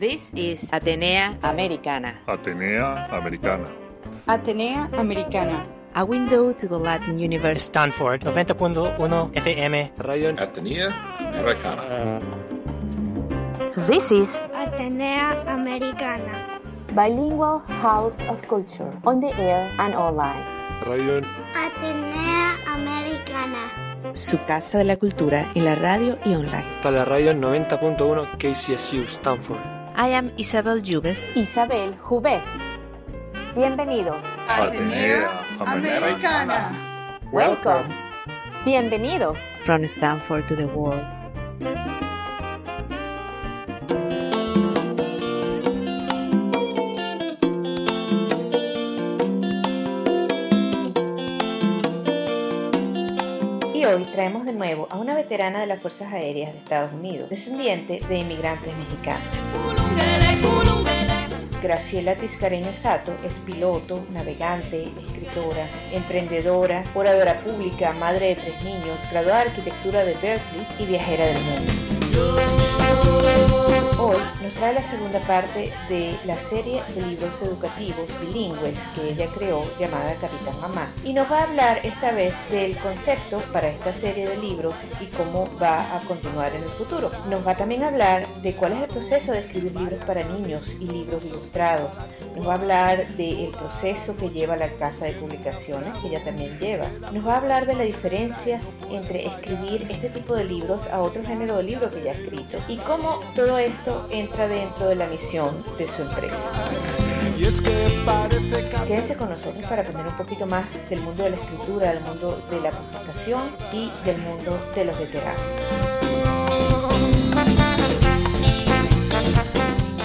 This is Atenea Americana. Atenea Americana. Atenea Americana. A window to the Latin universe. Stanford 90.1 FM. Radio Atenea Americana. This is Atenea Americana. Bilingual House of Culture. On the air and online. Radio Atenea Americana. su casa de la cultura en la radio y online. para la radio 90.1 KCSU Stanford. I am Isabel Jubes. Isabel Jubés. Bienvenidos. Atenea Americana. Welcome. Bienvenidos. From Stanford to the world. De nuevo a una veterana de las Fuerzas Aéreas de Estados Unidos, descendiente de inmigrantes mexicanos. Graciela Tiscareño Sato es piloto, navegante, escritora, emprendedora, oradora pública, madre de tres niños, graduada de arquitectura de Berkeley y viajera del mundo. Hoy nos trae la segunda parte de la serie de libros educativos bilingües que ella creó llamada Capitán Mamá y nos va a hablar esta vez del concepto para esta serie de libros y cómo va a continuar en el futuro. Nos va también a hablar de cuál es el proceso de escribir libros para niños y libros ilustrados. Nos va a hablar del proceso que lleva la casa de publicaciones que ella también lleva. Nos va a hablar de la diferencia entre escribir este tipo de libros a otro género de libros que ella ha escrito y cómo todo esto entra dentro de la misión de su empresa. Quédense con nosotros para aprender un poquito más del mundo de la escritura, del mundo de la publicación y del mundo de los veteranos.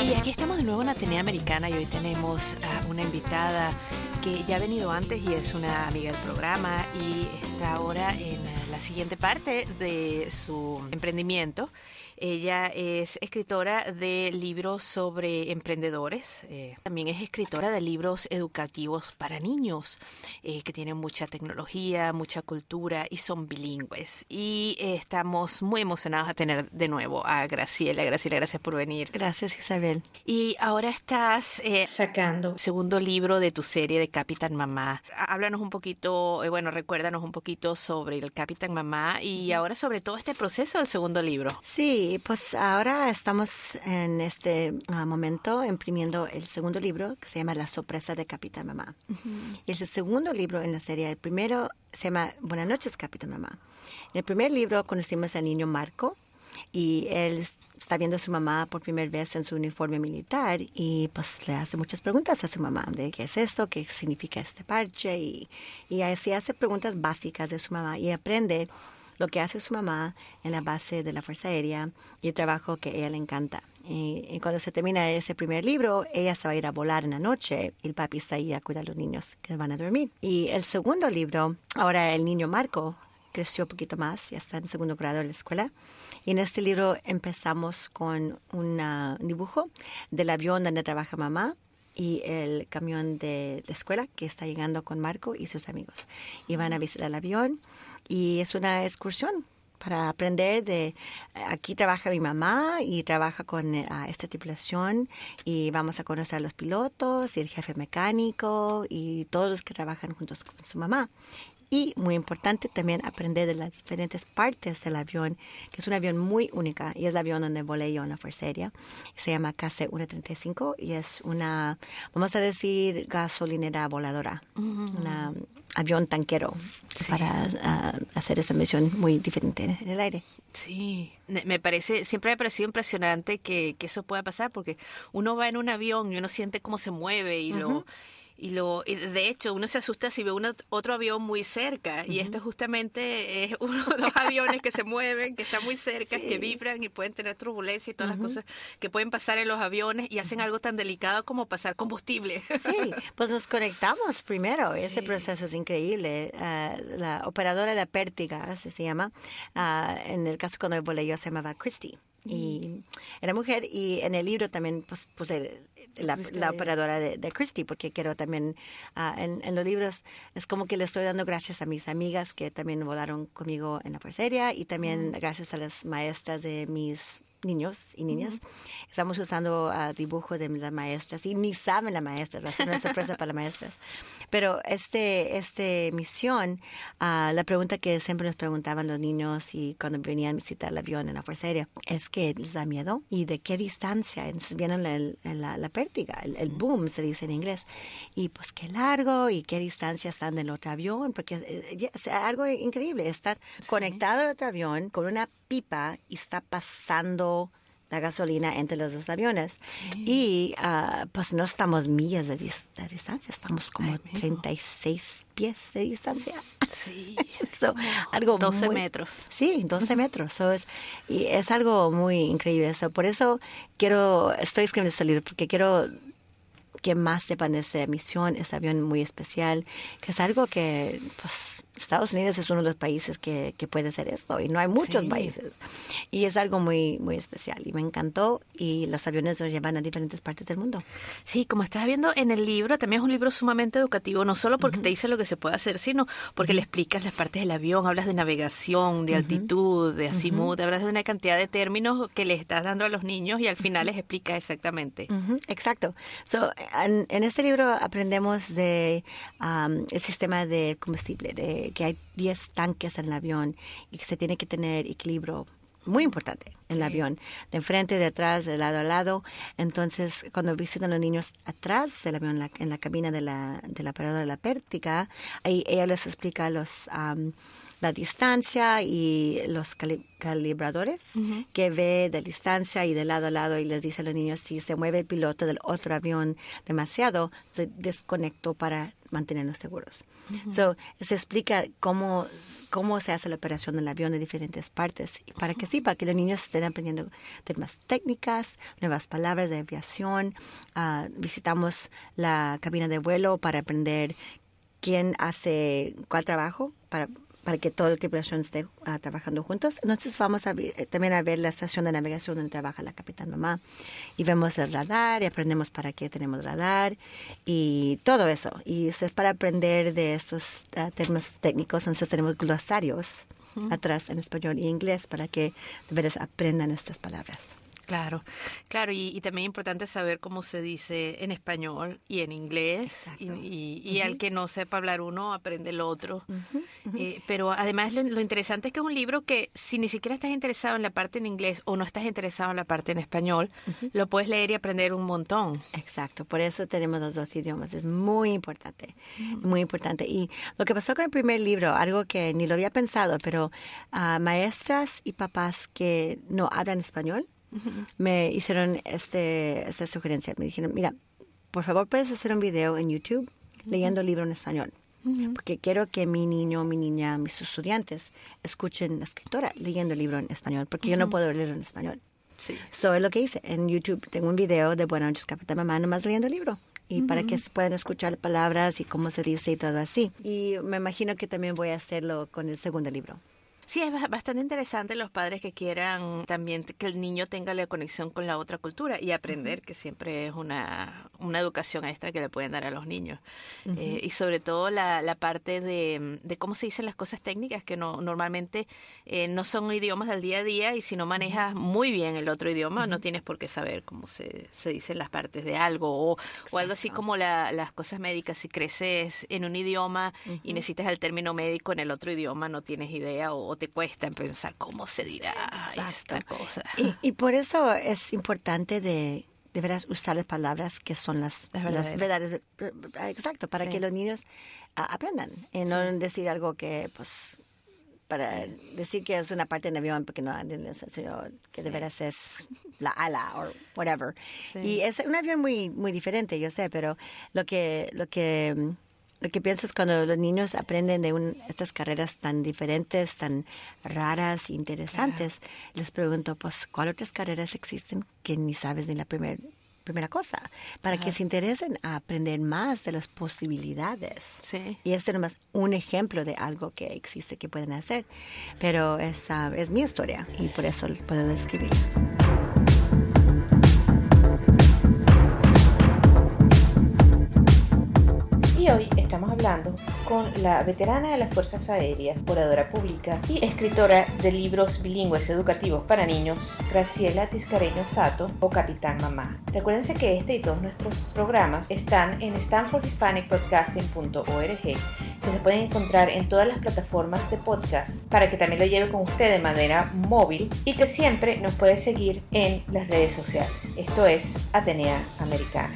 Y aquí estamos de nuevo en Atenea Americana y hoy tenemos a una invitada que ya ha venido antes y es una amiga del programa y está ahora en la siguiente parte de su emprendimiento. Ella es escritora de libros sobre emprendedores, eh, también es escritora de libros educativos para niños, eh, que tienen mucha tecnología, mucha cultura y son bilingües. Y eh, estamos muy emocionados a tener de nuevo a Graciela. Graciela, gracias por venir. Gracias, Isabel. Y ahora estás eh, Sacando segundo libro de tu serie de Capitán Mamá. Há- Háblanos un poquito, eh, bueno, recuérdanos un poquito sobre el Capitán Mamá y ahora sobre todo este proceso del segundo libro. Sí, pues ahora estamos en este ah, momento imprimiendo el segundo libro que se llama La sorpresa de Capitán Mamá. Y es el segundo libro en la serie. El primero se llama Buenas noches, Capitán Mamá. En el primer libro conocimos al niño Marco y él está viendo a su mamá por primera vez en su uniforme militar y pues le hace muchas preguntas a su mamá de qué es esto, qué significa este parche y, y así hace preguntas básicas de su mamá y aprende lo que hace su mamá en la base de la Fuerza Aérea y el trabajo que a ella le encanta. Y, y cuando se termina ese primer libro, ella se va a ir a volar en la noche y el papi está ahí a cuidar a los niños que van a dormir. Y el segundo libro, ahora el niño Marco creció un poquito más, ya está en segundo grado de la escuela. Y en este libro empezamos con un dibujo del avión donde trabaja mamá y el camión de la escuela que está llegando con Marco y sus amigos. Y van a visitar el avión y es una excursión para aprender de aquí trabaja mi mamá y trabaja con eh, esta tripulación y vamos a conocer a los pilotos y el jefe mecánico y todos los que trabajan juntos con su mamá. Y muy importante también aprender de las diferentes partes del avión, que es un avión muy única y es el avión donde volé yo en la Fuerza Aérea. Se llama KC-135 y es una, vamos a decir, gasolinera voladora, un avión tanquero para ah, hacer esa misión muy diferente en el aire. Sí, me parece, siempre me ha parecido impresionante que, que eso pueda pasar porque uno va en un avión y uno siente cómo se mueve y lo... Y lo, y de hecho, uno se asusta si ve uno- otro avión muy cerca. Y esto justamente es uno de los aviones que se mueven, que están muy cerca, que vibran y pueden tener turbulencia y todas las cosas que pueden pasar en los aviones y hacen algo tan delicado como pasar combustible. Sí, pues nos conectamos primero. Ese proceso es increíble. Ah, la operadora de pértiga, así se llama, ah, en el caso cuando volé yo se llamaba Christy. Y era mujer y en el libro también pues, puse la, la ella. operadora de, de Christy porque quiero también, ah, en, en los libros es como que le estoy dando gracias a mis amigas que también volaron conmigo en la Fuerza y también gracias a las maestras de mis niños y niñas. Estamos usando uh, dibujos de las maestras y ni saben las maestras, va a ser una sorpresa para las maestras. Pero este, este misión, uh, la pregunta que siempre nos preguntaban los niños y cuando venían a visitar el avión en la Fuerza Aérea es que les da miedo y de qué distancia. Entonces vienen la, la, la pértiga, el, el, boom se dice en inglés. Y pues qué largo y qué distancia están del otro avión, porque es, es algo increíble. Estás sí. conectado al otro avión con una pipa y está pasando la gasolina entre los dos aviones. Sí. Y uh, pues no estamos millas de, dis de distancia, estamos como Ay, 36 pies de distancia. Sí. so, algo 12 muy, metros. Sí, 12 metros. So, es, y es algo muy increíble. So, por eso quiero, estoy escribiendo este libro, porque quiero que más sepan de esta misión, este avión muy especial, que es algo que, pues, Estados Unidos es uno de los países que, que puede hacer esto y no hay muchos sí. países. Y es algo muy, muy especial y me encantó y los aviones nos llevan a diferentes partes del mundo. Sí, como estás viendo en el libro, también es un libro sumamente educativo, no solo porque uh -huh. te dice lo que se puede hacer, sino porque uh -huh. le explicas las partes del avión, hablas de navegación, de altitud, uh -huh. de azimut, hablas de una cantidad de términos que le estás dando a los niños y al final les explicas exactamente. Exacto. So, en, en, este libro aprendemos de um, el sistema de combustible, de que hay 10 tanques en el avión y que se tiene que tener equilibrio muy importante en el avión, de enfrente, de atrás, de lado a lado. Entonces, cuando visitan los niños atrás del avión, la, en la cabina de la, de la parada de la pértiga, ahí ella les explica los... Um, la distancia y los cali calibradores uh -huh. que ve de distancia y de lado a lado y les dice a los niños si se mueve el piloto del otro avión demasiado, se desconectó para mantenernos seguros. Uh -huh. so, se explica cómo, cómo se hace la operación del avión de diferentes partes para que sí, para que los niños estén aprendiendo temas técnicas, nuevas palabras de aviación. Uh, visitamos la cabina de vuelo para aprender quién hace cuál trabajo para para que toda la tripulación esté uh, trabajando juntos. Entonces vamos a ver, también a ver la estación de navegación donde trabaja la capitán mamá y vemos el radar y aprendemos para qué tenemos radar y todo eso. Y eso es para aprender de estos uh, términos técnicos. Entonces tenemos glosarios uh -huh. atrás en español y inglés para que de veras aprendan estas palabras. Claro, claro, y, y, también importante saber cómo se dice en español y en inglés, Exacto. y, y, y uh -huh. al que no sepa hablar uno, aprende el otro. Uh -huh, uh -huh. Eh, pero además lo, lo, interesante es que es un libro que si ni siquiera estás interesado en la parte en inglés o no estás interesado en la parte en español, lo puedes leer y aprender un montón. Exacto, por eso tenemos los dos idiomas, es muy importante, muy importante. Y lo que pasó con el primer libro, algo que ni lo había pensado, pero uh, maestras y papás que no hablan español, Uh -huh. me hicieron este, esta sugerencia. Me dijeron, mira, por favor puedes hacer un video en YouTube uh -huh. leyendo el libro en español. Uh -huh. Porque quiero que mi niño, mi niña, mis estudiantes escuchen la escritora leyendo el libro en español, porque yo no puedo leerlo en español. Sí. So es lo que hice. En YouTube tengo un video de Buenas noches, Capitán Mamá, nomás leyendo el libro. Y para que puedan escuchar palabras y cómo se dice y todo así. Y me imagino que también voy a hacerlo con el segundo libro. Sí, es bastante interesante los padres que quieran también que el niño tenga la conexión con la otra cultura y aprender, uh -huh. que siempre es una, una educación extra que le pueden dar a los niños. Uh -huh. eh, y sobre todo la, la parte de, de, cómo se dicen las cosas técnicas, que no normalmente eh, no son idiomas del día a día y si no manejas muy bien el otro idioma, uh -huh. no tienes por qué saber cómo se, se dicen las partes de algo o, o algo así como la, las cosas médicas. Si creces en un idioma y necesitas el término médico en el otro idioma, no tienes idea o te cuesta pensar cómo se dirá Exacto. esta cosa. Y, y, por eso es importante de, de veras usar las palabras que son las, las verdades. Exacto, para sí. que los niños uh, aprendan y no decir algo que, pues, para sí. decir que es una parte del avión porque no sino que de veras es la ala o whatever. Y es un avión muy muy diferente, yo sé, pero lo que lo que lo que pienso es cuando los niños aprenden de un, estas carreras tan diferentes, tan raras, interesantes, claro. les pregunto, pues, ¿cuáles otras carreras existen que ni sabes ni la primer, primera cosa? Para Ajá. que se interesen a aprender más de las posibilidades. Sí. Y este es nomás un ejemplo de algo que existe que pueden hacer. Pero es, uh, es mi historia y por eso puedo escribir. Con la veterana de las Fuerzas Aéreas, oradora pública y escritora de libros bilingües educativos para niños, Graciela Tiscareño Sato o Capitán Mamá. Recuérdense que este y todos nuestros programas están en stanfordhispanicpodcasting.org que se pueden encontrar en todas las plataformas de podcast para que también lo lleve con usted de manera móvil y que siempre nos puede seguir en las redes sociales. Esto es Atenea Americana.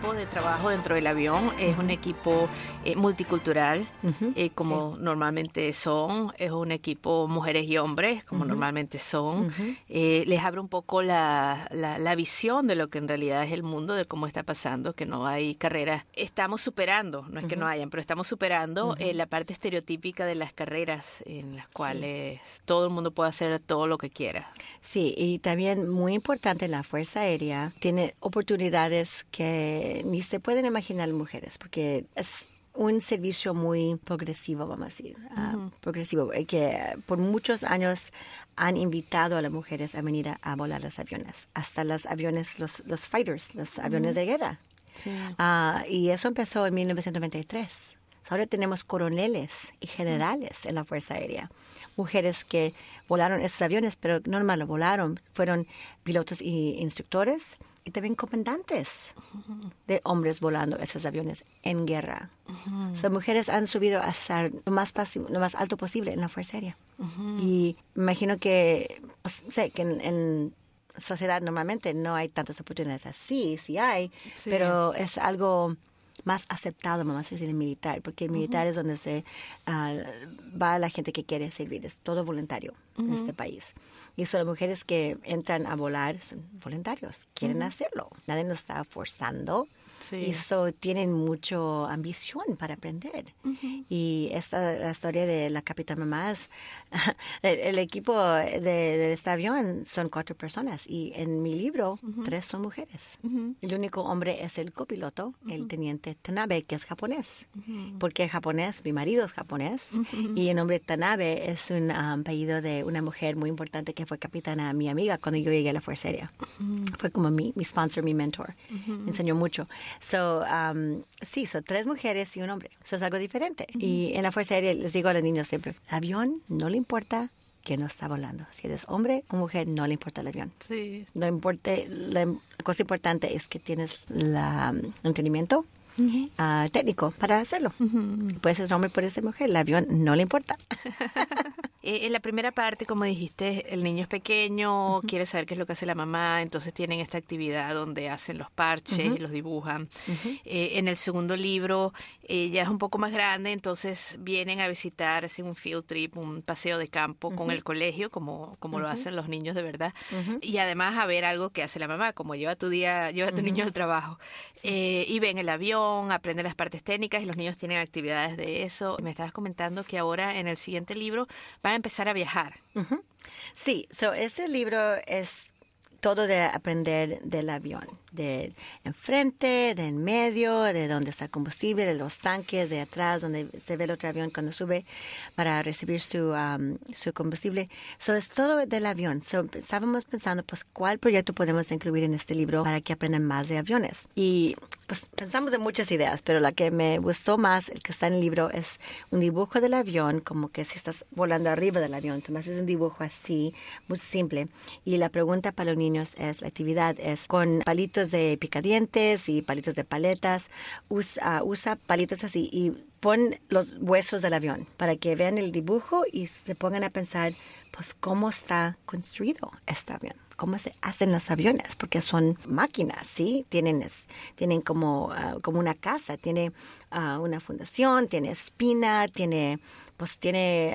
Equipo de trabajo dentro del avión. Es un equipo eh, multicultural, eh, como normalmente son, es un equipo mujeres y hombres, como normalmente son. Eh, les abre un poco la, la, visión de lo que en realidad es el mundo, de cómo está pasando, que no hay carreras. Estamos superando, no es que no hayan, pero estamos superando la parte estereotípica de las carreras en las cuales todo el mundo puede hacer todo lo que quiera. Sí, y también muy importante, la Fuerza Aérea tiene oportunidades que ni se pueden imaginar mujeres, porque es un servicio muy progresivo, vamos a decir, ah, progresivo, eh, que por muchos años han invitado a las mujeres a venir a, volar los aviones, hasta los aviones, los, los fighters, los aviones de guerra. Ah, y eso empezó en 1993. Ahora tenemos coroneles y generales en la Fuerza Aérea, mujeres que volaron esos aviones, pero no nomás lo volaron, fueron pilotos y instructores, y también comandantes de hombres volando esos aviones en guerra. Son mujeres han subido hasta lo más, lo más alto posible en la Fuerza Aérea. Y imagino que, pues, sé que en, sociedad normalmente no hay tantas oportunidades así, sí hay, pero es algo más aceptado, vamos a decir, el militar, porque el militar es donde se ah, va la gente que quiere servir, es todo voluntario en este país. Y son las mujeres que entran a volar, son voluntarios, quieren hacerlo, nadie nos está forzando y eso tienen mucha ambición para aprender. Y esta la historia de la Capitán Mamás, el, equipo de, este avión son cuatro personas y en mi libro tres son mujeres. El único hombre es el copiloto, el teniente Tanabe, que es japonés. Porque es japonés, mi marido es japonés y el nombre Tanabe es un um, apellido de una mujer muy importante que fue capitana, mi amiga, cuando yo llegué a la Fuerza Aérea. Fue como mi, mi sponsor, mi mentor. Me enseñó mucho. So, um, sí, son tres mujeres y un hombre. Eso es algo diferente. Y en la Fuerza Aérea les digo a los niños siempre, avión no le importa que no está volando. Si eres hombre o mujer, no le importa el avión. Sí. No importa, la cosa importante es que tienes el um, entendimiento Ah, técnico para hacerlo. Puede ser hombre, puede ser mujer, el avión no le importa. Eh, en la primera parte, como dijiste, el niño es pequeño, quiere saber qué es lo que hace la mamá, entonces tienen esta actividad donde hacen los parches y los dibujan. Eh, en el segundo libro, ella es un poco más grande, entonces vienen a visitar, hacen un field trip, un paseo de campo con el colegio, como, como lo hacen los niños de verdad, y además a ver algo que hace la mamá, como lleva tu día, lleva tu niño al trabajo. Eh, y ven el avión, aprender las partes técnicas y los niños tienen actividades de eso. Me estabas comentando que ahora en el siguiente libro van a empezar a viajar. Sí, so este libro es todo de aprender del avión, de enfrente, de en medio, de donde está el combustible, de los tanques, de atrás, donde se ve el otro avión cuando sube para recibir su, su combustible. Eso es todo del avión. estábamos pensando, pues, ¿cuál proyecto podemos incluir en este libro para que aprendan más de aviones? Y pues pensamos en muchas ideas, pero la que me gustó más, el que está en el libro, es un dibujo del avión, como que si estás volando arriba del avión. Se me hace un dibujo así, muy simple. Y la pregunta para los niños es, la actividad es con palitos de picadientes y palitos de paletas, usa, usa palitos así y pon los huesos del avión para que vean el dibujo y se pongan a pensar, pues, cómo está construido este avión cómo se hacen los aviones, porque son máquinas, ¿sí? Tienen, tienen como, ah, como una casa, tiene ah, una fundación, tiene espina, tiene pues tiene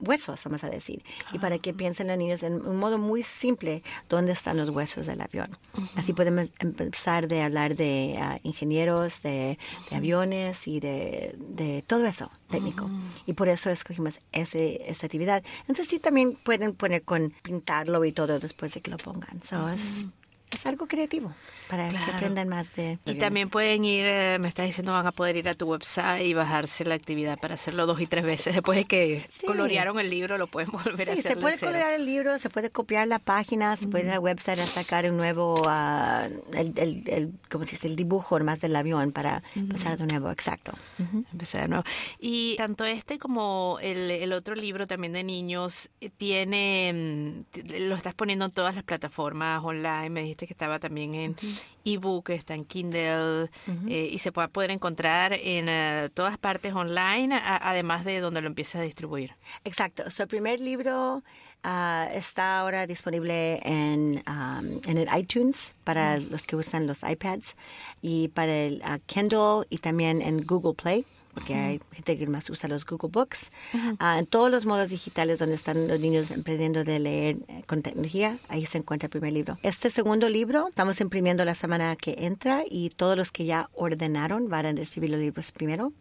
huesos, vamos a decir. Y para que ah. piensen los niños en un modo muy simple, ¿dónde están los huesos del avión? Así podemos empezar de hablar de ah, ingenieros, de, aviones y de, todo eso técnico. Y por eso escogimos ese, esa actividad. Entonces sí también pueden poner con pintarlo y todo después de que lo pongan. So, es algo creativo para que Claro. aprendan más de... Y también pueden ir, eh, me estás diciendo, van a poder ir a tu website y bajarse la actividad para hacerlo dos y tres veces. Después de que Sí. colorearon el libro, lo pueden volver a Sí, hacer. se puede colorear el libro, se puede copiar la página, se puede ir al website a sacar un nuevo, ah, el, el, el- ¿cómo se dice? El dibujo más del avión para pasar de nuevo, exacto. Empezar de nuevo. Y tanto este como el, el otro libro también de niños eh, tiene, mm, lo estás poniendo en todas las plataformas online. Me dijiste que estaba también en ebook, está en Kindle eh, y se puede poder encontrar en eh, todas partes online, a- además de donde lo empieces a distribuir. Exacto. Su primer libro ah, está ahora disponible en, um, en el iTunes para los que usan los iPads y para el ah, Kindle y también en Google Play. Porque hay gente que más usa los Google Books. Ah, en todos los modos digitales donde están los niños aprendiendo de leer eh, con tecnología, ahí se encuentra el primer libro. Este segundo libro estamos imprimiendo la semana que entra y todos los que ya ordenaron van a recibir los libros primero.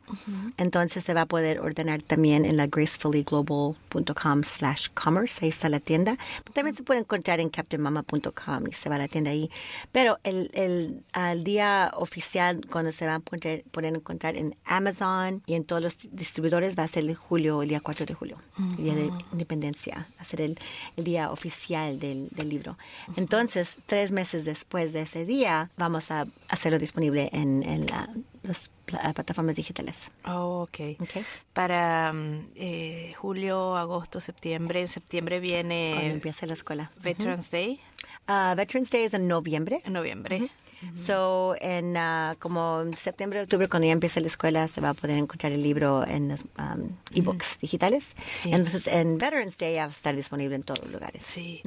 Entonces se va a poder ordenar también en la gracefullyglobal.com slash commerce, ahí está la tienda. También se puede encontrar en captainmama.com y se va a la tienda ahí. Pero el, el día oficial, cuando se va a poner, poder encontrar en Amazon y en todos los distribuidores, va a ser el julio, el día 4 de julio, el día de independencia, va a ser el, el día oficial del, del libro. Entonces, tres meses después de ese día, vamos a hacerlo disponible en, en la- las pla- plataformas digitales. Oh, ok. ¿ok? Para mm, eh, julio, agosto, septiembre. En septiembre Cuando viene empiece la escuela. Veterans Day, Ah, Veterans Day es en noviembre. en noviembre. So, en ah, como septiembre, octubre, cuando ya empiece la escuela, se va a poder encontrar el libro en los um, ebooks digitales. Sí. Entonces, en Veterans Day ya va a estar disponible en todos los lugares. Sí,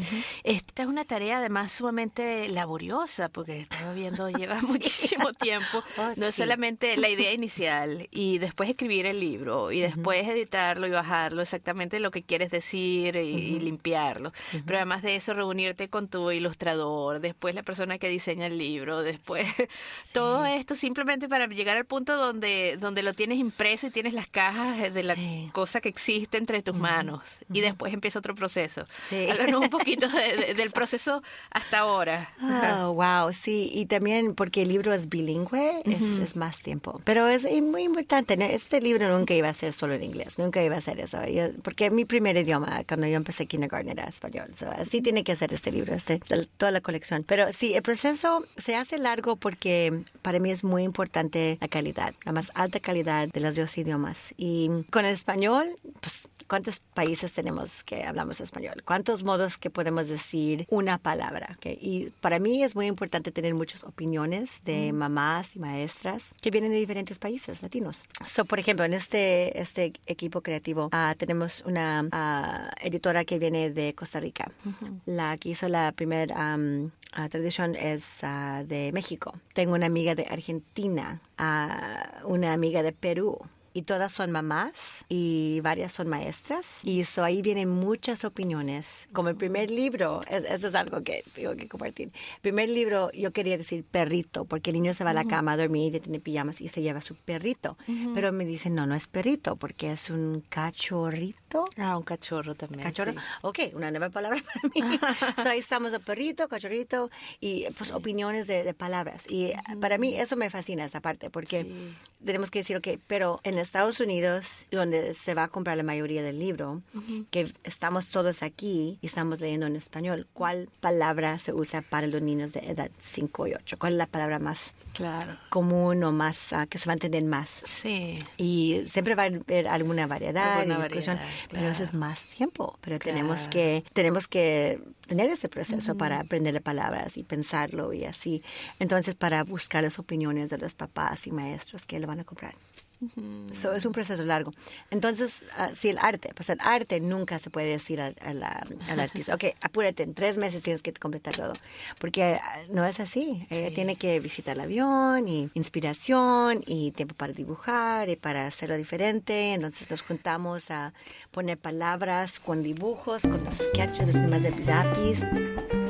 esta es una tarea además sumamente laboriosa porque estaba viendo lleva muchísimo tiempo, Oh, no sí. solamente la idea inicial y después escribir el libro y después editarlo y bajarlo exactamente lo que quieres decir y, y limpiarlo, pero además de eso reunirte con tu ilustrador, después la persona que diseña el libro, después todo esto simplemente para llegar al punto donde donde lo tienes impreso y tienes las cajas de la Sí. cosa que existe entre tus manos y después empieza otro proceso. Sí. Háblanos un poquito de- de- del proceso hasta ahora. Oh, wow, sí, y también porque el libro es bilingüe, es, es más tiempo. Pero es eh, muy importante, este libro nunca iba a ser solo en inglés, nunca iba a ser eso, Yo- porque mi primer idioma, cuando yo empecé kindergarten, era español, so, así tiene que ser este libro, este, toda la colección. Pero sí, el proceso se hace largo porque para mí es muy importante la calidad, la más alta calidad de los dos idiomas. Y con el español, pues ¿Cuántos países tenemos que hablamos español? ¿Cuántos modos que podemos decir una palabra? ¿ok? Y para mí es muy importante tener muchas opiniones de mamás y maestras que vienen de diferentes países latinos. So, por ejemplo, en este, este equipo creativo ah, tenemos una ah, editora que viene de Costa Rica. La que hizo la primera tradición es ah, México. Tengo una amiga de Argentina, ah, una amiga de Perú y todas son mamás y varias son maestras y eso ahí vienen muchas opiniones como el primer libro es- eso es algo que tengo que compartir el primer libro yo quería decir perrito porque el niño se va a la cama a dormir y tiene pijamas y se lleva su perrito pero me dicen no no es perrito porque es un cachorrito Ah, un cachorro también. Cachorro. sí. Ok, una nueva palabra para mí. So, ahí estamos, el perrito, cachorrito y pues opiniones de, de palabras. Y para mí eso me fascina esa parte porque Sí. tenemos que decir, ok, pero en Estados Unidos, donde se va a comprar la mayoría del libro, que estamos todos aquí y estamos leyendo en español, ¿cuál palabra se usa para los niños de edad 5 y 8? ¿Cuál es la palabra más Claro. común o más ah, que se va a entender más? Sí. Y siempre va a haber alguna variedad Alguna discusión, variedad, pero eso es claro. más tiempo. Pero tenemos Claro. que tenemos que tener ese proceso para aprender palabras y pensarlo y así. Entonces, para buscar las opiniones de los papás y maestros que le van a comprar. So, es un proceso largo. Entonces, ah, si el arte, pues el arte nunca se puede decir al, al artista, ok, apúrate, en tres meses tienes que completar todo, porque ah, no es así. Ella Sí. tiene que visitar el avión y inspiración y tiempo para dibujar y para hacerlo diferente. Entonces nos juntamos a poner palabras con dibujos, con los sketches, más de lápiz.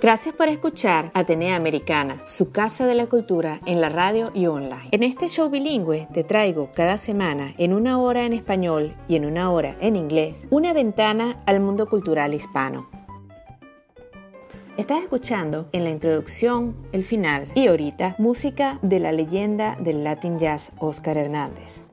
Gracias por escuchar Atenea Americana, su casa de la cultura en la radio y online. En este show bilingüe te traigo cada semana, en una hora en español y en una hora en inglés, una ventana al mundo cultural hispano. Estás escuchando en la introducción, el final y ahorita música de la leyenda del Latin Jazz Oscar Hernández.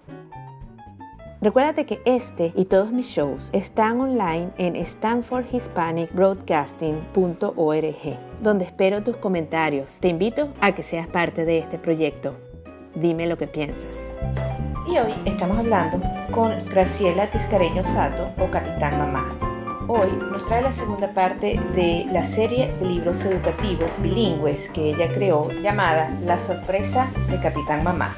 Recuérdate que este y todos mis shows están online en stanfordhispanicbroadcasting.org, donde espero tus comentarios. Te invito a que seas parte de este proyecto. Dime lo que piensas. Y hoy estamos hablando con Graciela Tiscareño Sato o Capitán Mamá. Hoy nos trae la segunda parte de la serie de libros educativos bilingües que ella creó llamada La sorpresa de Capitán Mamá.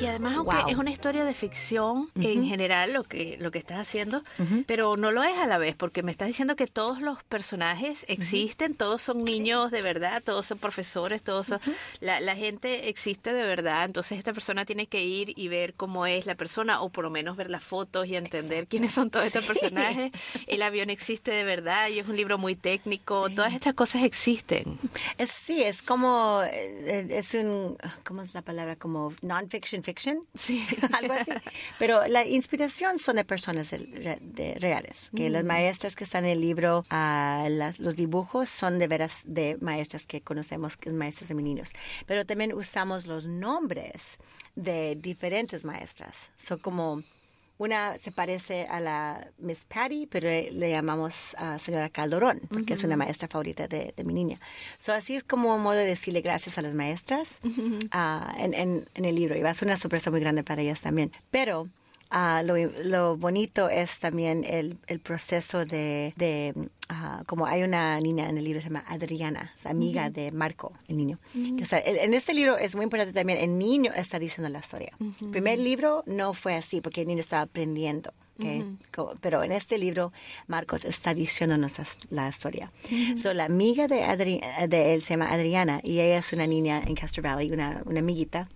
Y además, aunque es una historia de ficción en general lo que, lo que estás haciendo, pero no lo es a la vez, porque me estás diciendo que todos los personajes existen, todos son niños de verdad, todos son profesores, todos son, la, la, gente existe de verdad, entonces esta persona tiene que ir y ver cómo es la persona, o por lo menos ver las fotos y entender quiénes son todos estos personajes. El avión existe de verdad y es un libro muy técnico, todas estas cosas existen. Es, sí, es como, eh, es un, ¿cómo es la palabra? Como non-fiction fiction, sí. algo así. Pero la inspiración son de personas de, reales, que las maestras que están en el libro, uh, las, los dibujos son de veras de maestras que conocemos, de niños. Pero también usamos los nombres de diferentes maestras. Son como una se parece a la Miss Patty, pero le llamamos a señora Calderón, porque es una maestra favorita de, mi niña. So, así es como un modo de decirle gracias a las maestras uh, en, en, en, el libro. Y va a ser una sorpresa muy grande para ellas también. Pero Uh, lo, lo, bonito es también el, el proceso de, de uh, como hay una niña en el libro se llama Adriana, es amiga de Marco, el niño. o sea, en este libro es muy importante también, el niño está diciendo la historia. El primer libro no fue así porque el niño estaba aprendiendo. Okay. Pero en este libro, Marcos está diciéndonos la historia. so, la amiga de, Adri de él se llama Adriana y ella es una niña en Castro Valley, una, una amiguita.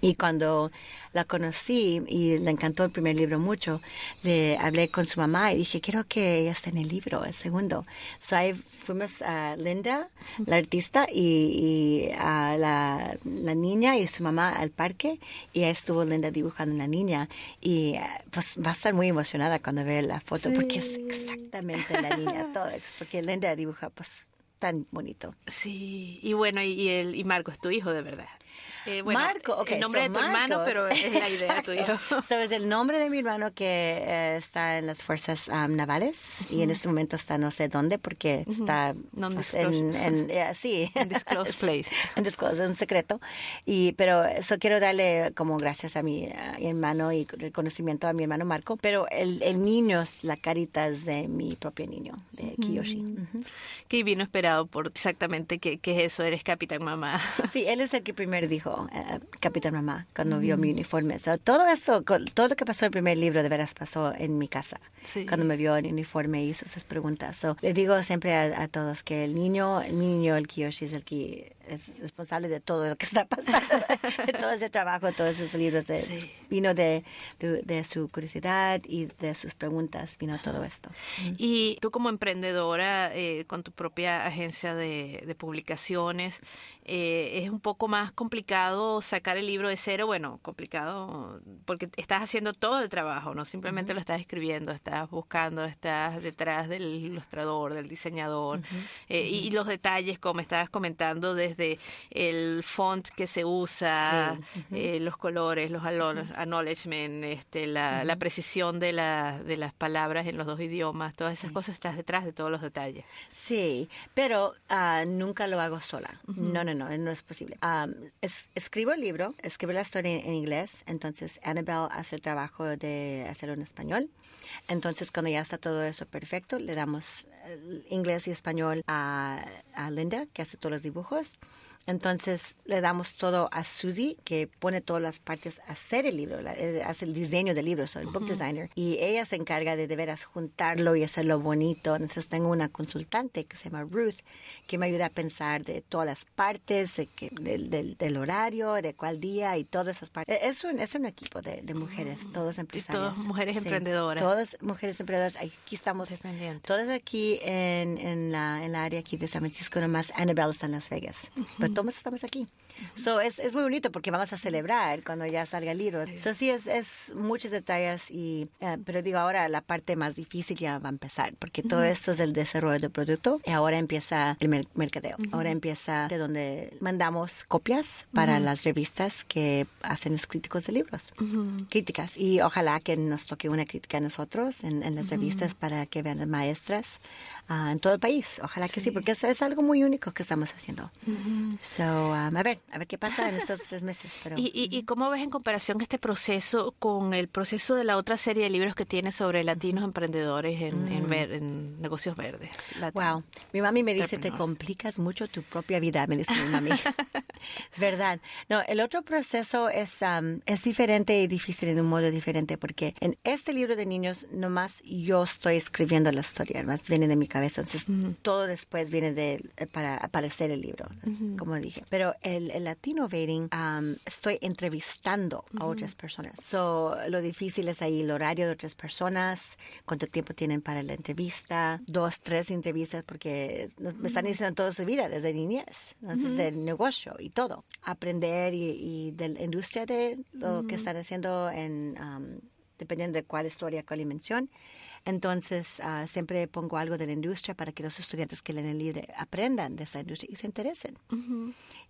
Y cuando la conocí y le encantó el primer libro mucho, le hablé con su mamá y dije, quiero que ella esté en el libro, el segundo. So ahí fuimos a Linda, la artista, y, a la, la, niña y su mamá al parque y ahí estuvo Linda dibujando a la niña y pues va a estar muy emocionada cuando ve la foto porque es exactamente la niña, todo, porque Linda dibuja pues tan bonito. Sí, y bueno, y, el, y Marco es tu hijo de verdad. Eh, Marco, okay, el nombre de tu hermano, pero es la idea tuya. so, es el nombre de mi hermano que eh, está en las fuerzas um, navales y en este momento está no sé dónde porque está pues, en, en uh, sí, disclosed place, en disclosed, un secreto. Y pero eso quiero darle como gracias a mi, a mi, hermano y reconocimiento a mi hermano Marco. Pero el, el niño es la carita es de mi propio niño, de Kiyoshi. Que vino esperado por exactamente qué, qué es eso, eres capitán mamá. Sí, él es el que primero dijo eh, Capitán Mamá, cuando vio mi uniforme. todo esto, todo lo que pasó en el primer libro, de veras pasó en mi casa, cuando me vio en uniforme y hizo esas preguntas. le digo siempre a, todos que el niño, el niño, el Kiyoshi es el que es responsable de todo lo que está pasando, de todo ese trabajo, todos esos libros. De, Vino de, de, su curiosidad y de sus preguntas, vino todo esto. Y tú como emprendedora, eh, con tu propia agencia de, de publicaciones, eh, es un poco más complicado sacar el libro de cero. Bueno, complicado porque estás haciendo todo el trabajo, no simplemente lo estás escribiendo, estás buscando, estás detrás del ilustrador, del diseñador eh, y, los detalles, como estabas comentando, desde el font que se usa, eh, los colores, los acknowledgement, este, la, la, precisión de, la, de las palabras en los dos idiomas, todas esas cosas estás detrás de todos los detalles. Sí, pero uh, nunca lo hago sola. No, no, no, no es posible. escribo el libro, escribo la historia en, inglés, entonces Annabelle hace el trabajo de hacerlo en español. Entonces, cuando ya está todo eso perfecto, le damos eh, inglés y español a, a Linda, que hace todos los dibujos. Entonces le damos todo a Susie, que pone todas las partes a hacer el libro, eh, hace el diseño del libro, soy el book designer. Y ella se encarga de de veras juntarlo y hacerlo bonito. Entonces tengo una consultante que se llama Ruth, que me ayuda a pensar de todas las partes, de que, del, del, horario, de cuál día y todas esas partes. Es un, es un equipo de, de mujeres, todos empresarias. Todas mujeres emprendedoras. Todas mujeres emprendedoras. Aquí estamos, todas aquí en, en, la, en la área aquí de San Francisco, nomás Annabelle está en Las Vegas. Todos estamos aquí. So, es, es muy bonito porque vamos a celebrar cuando ya salga el libro. So, sí, es, es muchos detalles, y, eh, pero digo, ahora la parte más difícil ya va a empezar, porque todo esto es el desarrollo del producto. Y ahora empieza el mer- mercadeo. Ahora empieza de donde mandamos copias para las revistas que hacen los críticos de libros, críticas. Y ojalá que nos toque una crítica a nosotros en, en las revistas para que vean las maestras ah, en todo el país. Ojalá que sí, porque es, es algo muy único que estamos haciendo. So, um, a ver, a ver qué pasa en estos tres meses. Pero, ¿Y, y, y cómo ves en comparación este proceso con el proceso de la otra serie de libros que tiene sobre latinos emprendedores en, en, ver- en negocios verdes? Lat- Wow, mi mami me dice, te complicas mucho tu propia vida, me dice mi mami. es verdad. No, el otro proceso es, am, es diferente y difícil en un modo diferente porque en este libro de niños nomás yo estoy escribiendo la historia, más viene de mi cabeza, entonces todo después viene de eh, para aparecer el libro, como dije. Pero el, el latino dating am, estoy entrevistando a otras personas. So, lo difícil es ahí el horario de otras personas, cuánto tiempo tienen para la entrevista, dos, tres entrevistas, porque me están diciendo toda su vida, desde niñez, entonces del negocio y todo. Aprender y, y de la industria de lo que están haciendo en... am, dependiendo de cuál historia, cuál invención. Entonces, ah, siempre pongo algo de la industria para que los estudiantes que leen el libro aprendan de esa industria y se interesen.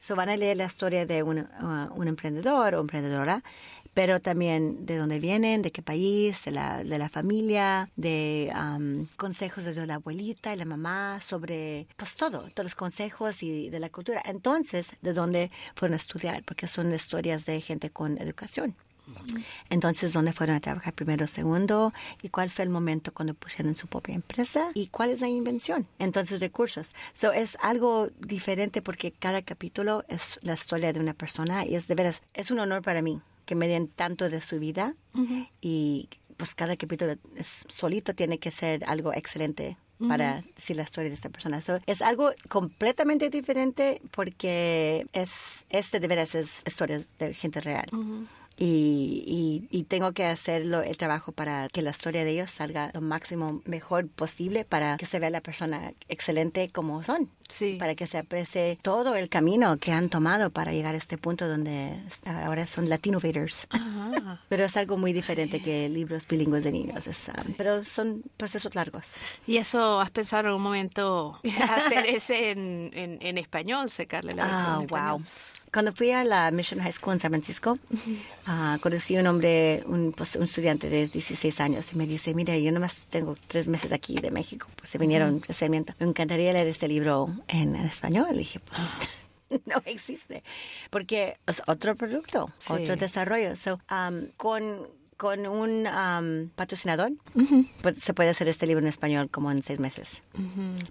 So, van a leer la historia de un, ah, un emprendedor o emprendedora, pero también de dónde vienen, de qué país, de la, de la familia, de am, consejos de la abuelita y la mamá sobre, pues todo, todos los consejos y de la cultura. Entonces, de dónde fueron a estudiar, porque son historias de gente con educación. Entonces, ¿dónde fueron a trabajar primero, segundo? ¿Y cuál fue el momento cuando pusieron su propia empresa? ¿Y cuál es la invención? Entonces, recursos. So, es algo diferente porque cada capítulo es la historia de una persona y es de veras, es un honor para mí que me den tanto de su vida y pues cada capítulo es, solito tiene que ser algo excelente para decir la historia de esta persona. So, es algo completamente diferente porque es este de veras es historias de gente real. Y, y, y tengo que hacerlo el trabajo para que la historia de ellos salga lo máximo mejor posible para que se vea la persona excelente como son. Sí. Para que se aprecie todo el camino que han tomado para llegar a este punto donde ahora son Latinovators. Pero es algo muy diferente que libros bilingües de niños. es, um, pero son procesos largos. ¿Y eso has pensado en algún momento hacer ese en, en, en español, secarle la versión Ah, en español? Cuando fui a la Mission High School en San Francisco, ah, conocí a un hombre, un, pues, un estudiante de 16 años, y me dice, mira, yo nomás tengo tres meses aquí de México, pues se vinieron recientemente. Me encantaría leer este libro en, en español. Y dije, pues... No existe, porque es otro producto, Sí. otro desarrollo. So, um, con, con un um, patrocinador pues, se puede hacer este libro en español como en seis meses,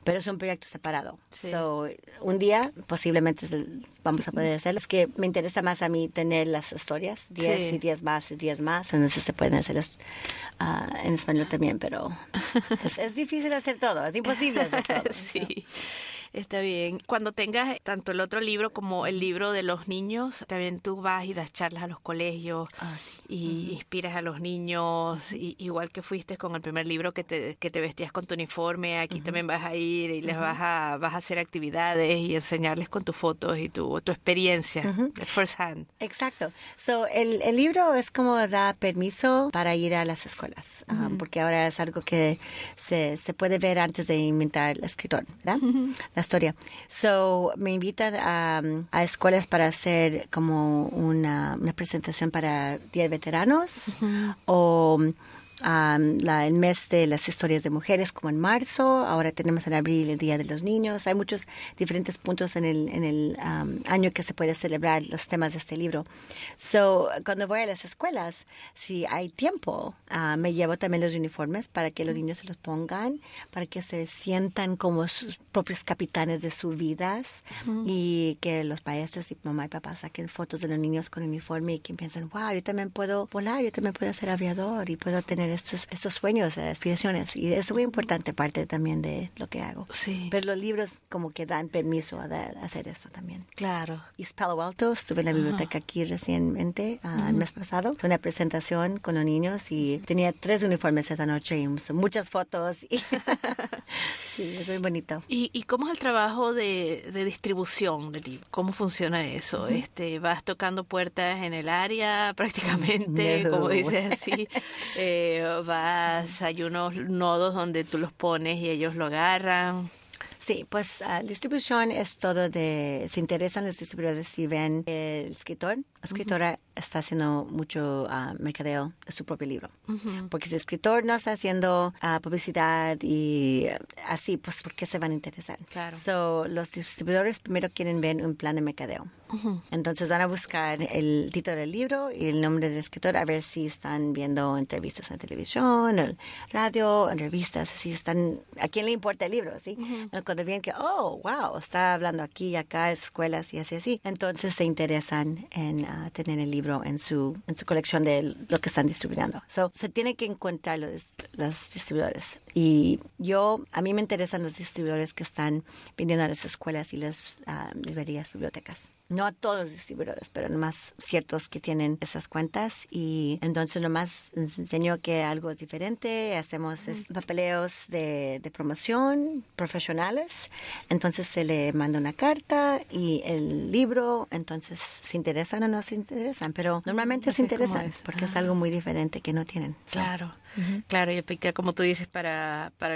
pero es un proyecto separado. Sí. So, un día posiblemente vamos a poder hacerlo. Es que me interesa más a mí tener las historias, 10 Sí. y 10 más y 10 más, entonces se pueden hacerlas ah, en español también, pero es, es difícil hacer todo, es imposible hacer todo. Sí, está bien. Cuando tengas tanto el otro libro como el libro de los niños, también tú vas y das charlas a los colegios Ah, sí. y inspiras a los niños, y- igual que fuiste con el primer libro que te, que te vestías con tu uniforme, aquí también vas a ir y les vas a, vas a hacer actividades y enseñarles con tus fotos y tu, tu experiencia first hand. Exacto. So, el, el libro es como da permiso para ir a las escuelas, ah, porque ahora es algo que se, se puede ver antes de inventar el escritor, ¿verdad? Historia. So, me invitan a, a escuelas para hacer como una, una presentación para Día de Veteranos o um, la- el mes de las historias de mujeres como en marzo, ahora tenemos en abril el Día de los Niños, hay muchos diferentes puntos en el, en el um, año que se puede celebrar los temas de este libro. So, cuando voy a las escuelas, si hay tiempo, ah, me llevo también los uniformes para que los niños se los pongan, para que se sientan como sus propios capitanes de sus vidas y que los maestros y mamá y papá saquen fotos de los niños con uniforme y que piensen, wow, yo también puedo volar, yo también puedo ser aviador y puedo tener estos, estos sueños, aspiraciones. Y es muy importante parte también de lo que hago. Sí, Pero los libros como que dan permiso a, dar- a hacer eso también. claro. East Palo Alto, estuve en la biblioteca aquí recientemente, ah, el mes pasado. Fue una presentación con los niños y tenía tres uniformes esa noche y muchas fotos. Y Sí, es muy bonito. ¿Y, y cómo es el trabajo de, de distribución del libro? ¿Cómo funciona eso? este, ¿Vas tocando puertas en el área prácticamente, No. como dices así? Eh, ¿Vas, hay unos nodos donde tú los pones y ellos lo agarran? Sí, pues ah, distribución es todo de, se interesan los distribuidores si ven el escritor, la escritora está haciendo mucho ah, mercadeo de su propio libro. Porque si el escritor no está haciendo ah, publicidad y así, pues ¿por qué se van a interesar? Claro. So, los distribuidores primero quieren ver un plan de mercadeo. Entonces van a buscar el título del libro y el nombre del escritor a ver si están viendo entrevistas en televisión, en radio, en revistas, así están, ¿a quién le importa el libro? ¿sí? Cuando ven que, oh, wow, está hablando aquí y acá, escuelas y así, así, entonces se interesan en ah, tener el libro en su, en su colección de lo que están distribuyendo. So, se tiene que encontrar los, los distribuidores. Y yo, a mí me interesan los distribuidores que están vendiendo a las escuelas y las ah, librerías, bibliotecas. No a todos los distribuidores, pero nomás ciertos que tienen esas cuentas. Y entonces nomás les enseño que algo es diferente. Hacemos es- papeleos de, de promoción profesionales. Entonces se le manda una carta y el libro. Entonces se interesan o no se interesan. Pero normalmente se interesan es. porque es algo muy diferente que no tienen. Claro, claro, y aplica, como tú dices, para, para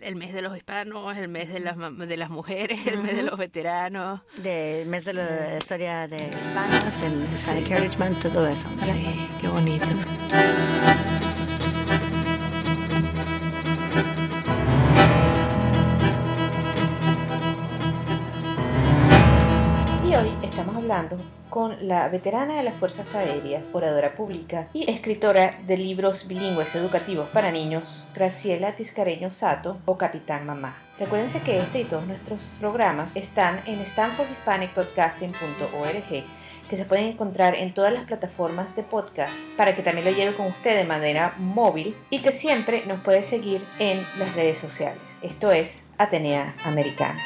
el, mes de los hispanos, el mes de las, mam- de las mujeres, el mes de los veteranos. del mes de la historia de hispanos, el Hispanic Heritage Month, todo eso. Sí, qué bonito. Y hoy estamos hablando con la veterana de las Fuerzas Aéreas, oradora pública y escritora de libros bilingües educativos para niños, Graciela Tiscareño Sato o Capitán Mamá. Recuérdense que este y todos nuestros programas están en stanfordhispanicpodcasting.org que se pueden encontrar en todas las plataformas de podcast para que también lo lleve con usted de manera móvil y que siempre nos puede seguir en las redes sociales. Esto es Atenea Americana.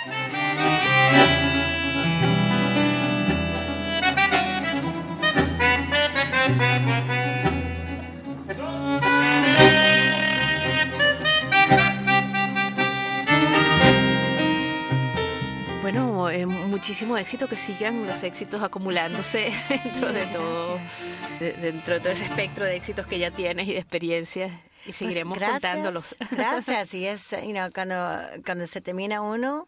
Muchísimo éxito, que sigan los éxitos acumulándose dentro de todo, de- dentro de todo ese espectro de éxitos que ya tienes y de experiencias. Y Pues seguiremos gracias, contándolos. Gracias, y es, you know, cuando, cuando se termina uno,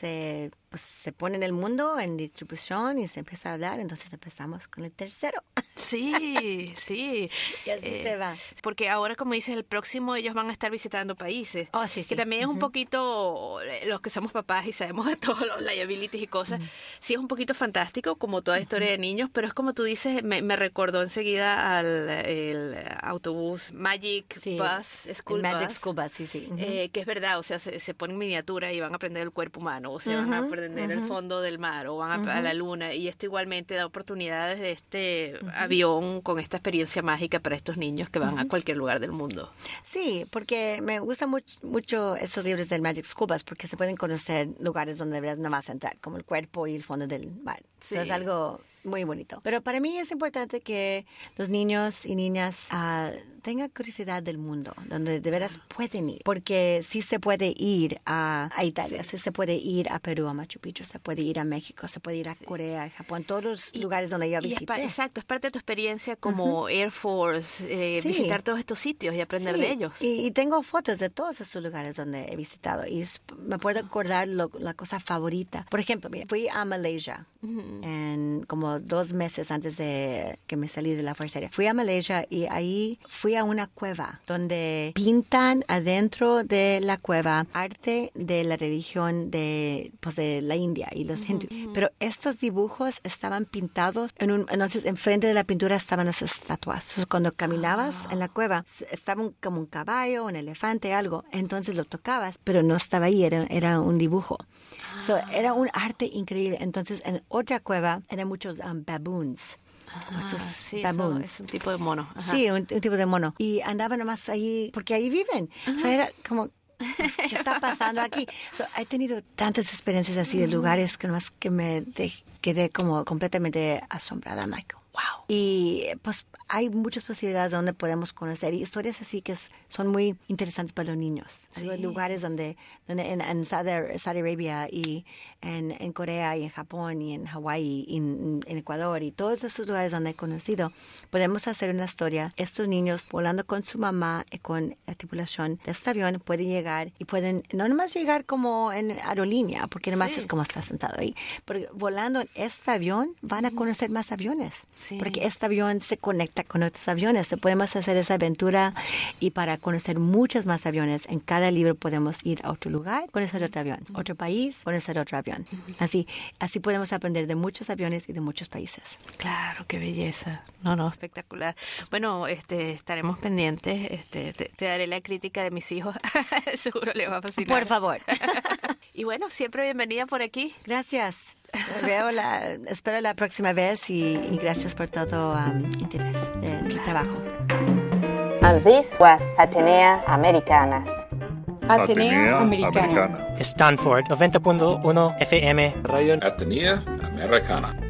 se, pues, se pone en el mundo en distribución y se empieza a hablar, entonces empezamos con el tercero. Sí, sí. Y así Eh, se va. Porque ahora, como dices, el próximo ellos van a estar visitando países. Oh, sí, Que sí. también es un poquito, eh, los que somos papás y sabemos de todos los liabilities y cosas, sí es un poquito fantástico, como toda historia de niños, pero es como tú dices, me, me recordó enseguida al el autobús Magic Sí, Bus, School Magic Bus. School Bus, sí, sí. eh, que es verdad, o sea, se, se ponen miniatura y van a aprender el cuerpo humano, o se van a Ujú, aprender el fondo del mar, o van a, a la luna, y esto igualmente da oportunidades de este avión con esta experiencia mágica para estos niños que van a cualquier lugar del mundo. Sí, porque me gustan much- mucho esos libros del Magic Bus porque se pueden conocer lugares donde de verdad no a entrar, como el cuerpo y el fondo del mar. Sí. es algo muy bonito. Pero para mí es importante que los niños y niñas ah, tengan curiosidad del mundo, donde de veras pueden ir, porque sí se puede ir a, a Italia, sí. se puede ir a Perú, a Machu Picchu, se puede ir a México, se puede ir a Corea, a Japón, todos los Y- lugares donde yo es visité. pa- exacto, es parte de tu experiencia como Air Force, eh, Sí. visitar todos estos sitios y aprender Sí, de ellos. Y, y tengo fotos de todos esos lugares donde he visitado y es- me puedo acordar lo- la cosa favorita. Por ejemplo, mira, fui a Malaysia Ujú. en como dos meses antes de que me salí de la Fuerza Aérea. Fui a Malaysia y ahí fui a una cueva donde pintan adentro de la cueva arte de la religión de, pues, de la India y los hindú. Pero estos dibujos estaban pintados en un, entonces enfrente de la pintura estaban las estatuas. So, Cuando caminabas en la cueva estaba un- como un caballo, un elefante, algo. Entonces lo tocabas, pero no estaba ahí, era, era un dibujo. So, era un arte increíble. Entonces, en otra cueva eran muchos um, baboons. Como estos sí, eso baboons. es un tipo de mono. Ajá. Sí, un, un tipo de mono. Y andaban nomás ahí, porque ahí viven. O sea, era como, pues, ¿qué está pasando aquí? So, he tenido tantas experiencias así de lugares que nomás que me de- quedé como completamente asombrada. Like, wow. Y pues hay muchas posibilidades donde podemos conocer y historias así que es- son muy interesantes para los niños. Hay Sí. lugares donde, donde en, en Saudi, Arabia y en, en Corea y en Japón y en Hawái y en, en Ecuador y todos esos lugares donde he conocido, podemos hacer una historia. Estos niños volando con su mamá y con la tripulación de este avión pueden llegar y pueden no nomás llegar como en aerolínea, porque nomás Sí. es como está sentado ahí, porque volando en este avión van a conocer más aviones, Sí. Porque este avión se conecta con otros aviones. Se podemos hacer esa aventura y para conocer muchos más aviones, en cada libro podemos ir a otro lugar, conocer otro avión, otro país, conocer otro avión. Así, así podemos aprender de muchos aviones y de muchos países. Claro, qué belleza. No, no, espectacular. Bueno, este, estaremos pendientes. Este, te, te daré la crítica de mis hijos. Seguro le va a fascinar. Por favor. Y bueno, siempre bienvenida por aquí. Gracias. Veo la, espero la próxima vez y, y gracias por todo um, interés del trabajo. And this was Atenea Americana. Atenea Americana. Stanford 90.1 FM. Radio, Atenea Americana.